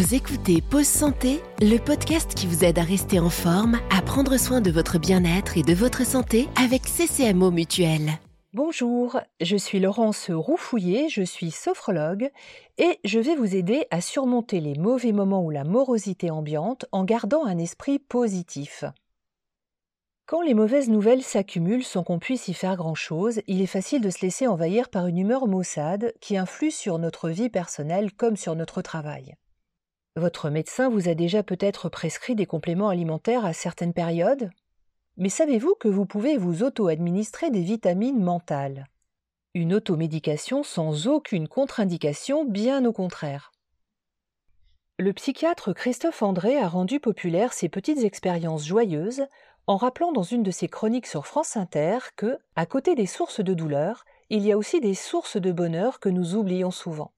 Vous écoutez Pause Santé, le podcast qui vous aide à rester en forme, à prendre soin de votre bien-être et de votre santé avec CCMO Mutuel. Bonjour, je suis Laurence Roufouillet, je suis sophrologue et je vais vous aider à surmonter les mauvais moments ou la morosité ambiante en gardant un esprit positif. Quand les mauvaises nouvelles s'accumulent sans qu'on puisse y faire grand-chose, il est facile de se laisser envahir par une humeur maussade qui influe sur notre vie personnelle comme sur notre travail. Votre médecin vous a déjà peut-être prescrit des compléments alimentaires à certaines périodes? Mais savez-vous que vous pouvez vous auto-administrer des vitamines mentales? Une automédication sans aucune contre-indication, bien au contraire. Le psychiatre Christophe André a rendu populaire ces petites expériences joyeuses en rappelant dans une de ses chroniques sur France Inter que, à côté des sources de douleur, il y a aussi des sources de bonheur que nous oublions souvent.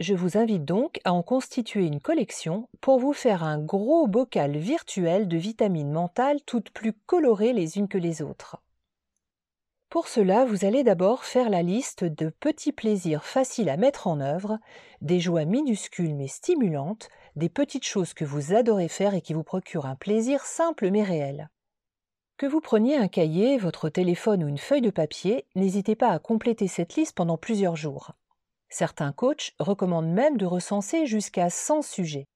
Je vous invite donc à en constituer une collection pour vous faire un gros bocal virtuel de vitamines mentales toutes plus colorées les unes que les autres. Pour cela, vous allez d'abord faire la liste de petits plaisirs faciles à mettre en œuvre, des joies minuscules mais stimulantes, des petites choses que vous adorez faire et qui vous procurent un plaisir simple mais réel. Que vous preniez un cahier, votre téléphone ou une feuille de papier, n'hésitez pas à compléter cette liste pendant plusieurs jours. Certains coachs recommandent même de recenser jusqu'à 100 sujets.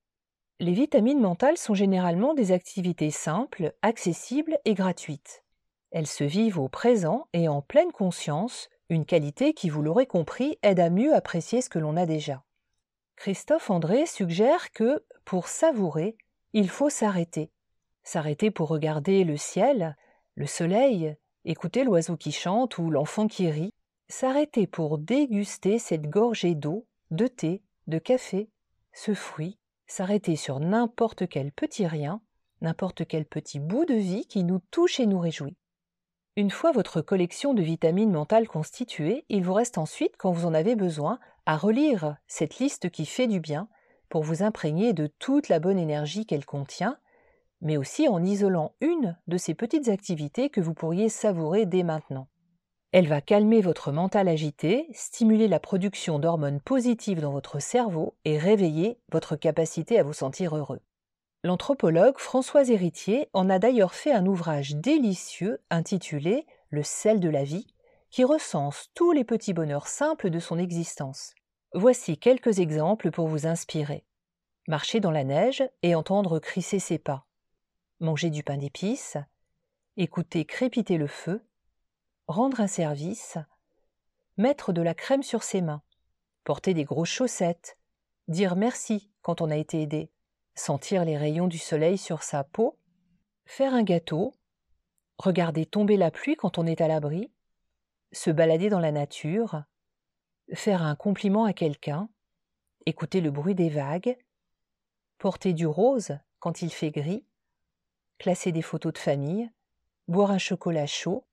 Les vitamines mentales sont généralement des activités simples, accessibles et gratuites. Elles se vivent au présent et en pleine conscience, une qualité qui, vous l'aurez compris, aide à mieux apprécier ce que l'on a déjà. Christophe André suggère que, pour savourer, il faut s'arrêter. S'arrêter pour regarder le ciel, le soleil, écouter l'oiseau qui chante ou l'enfant qui rit, s'arrêter pour déguster cette gorgée d'eau, de thé, de café, ce fruit, s'arrêter sur n'importe quel petit rien, n'importe quel petit bout de vie qui nous touche et nous réjouit. Une fois votre collection de vitamines mentales constituée, il vous reste ensuite, quand vous en avez besoin, à relire cette liste qui fait du bien pour vous imprégner de toute la bonne énergie qu'elle contient, mais aussi en isolant une de ces petites activités que vous pourriez savourer dès maintenant. Elle va calmer votre mental agité, stimuler la production d'hormones positives dans votre cerveau et réveiller votre capacité à vous sentir heureux. L'anthropologue Françoise Héritier en a d'ailleurs fait un ouvrage délicieux intitulé Le sel de la vie, qui recense tous les petits bonheurs simples de son existence. Voici quelques exemples pour vous inspirer. Marcher dans la neige et entendre crisser ses pas. Manger du pain d'épices. Écouter crépiter le feu rendre un service, mettre de la crème sur ses mains, porter des grosses chaussettes, dire merci quand on a été aidé, sentir les rayons du soleil sur sa peau, faire un gâteau, regarder tomber la pluie quand on est à l'abri, se balader dans la nature, faire un compliment à quelqu'un, écouter le bruit des vagues, porter du rose quand il fait gris, classer des photos de famille, boire un chocolat chaud,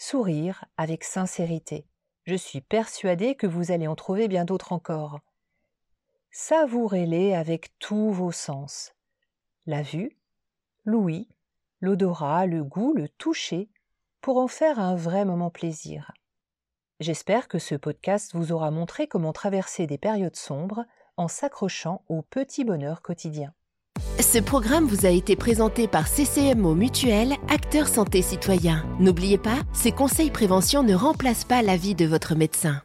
sourire avec sincérité. Je suis persuadée que vous allez en trouver bien d'autres encore. Savourez-les avec tous vos sens. La vue, l'ouïe, l'odorat, le goût, le toucher, pour en faire un vrai moment plaisir. J'espère que ce podcast vous aura montré comment traverser des périodes sombres en s'accrochant au petit bonheur quotidien. Ce programme vous a été présenté par CCMO Mutuel, acteur santé citoyen. N'oubliez pas, ces conseils prévention ne remplacent pas l'avis de votre médecin.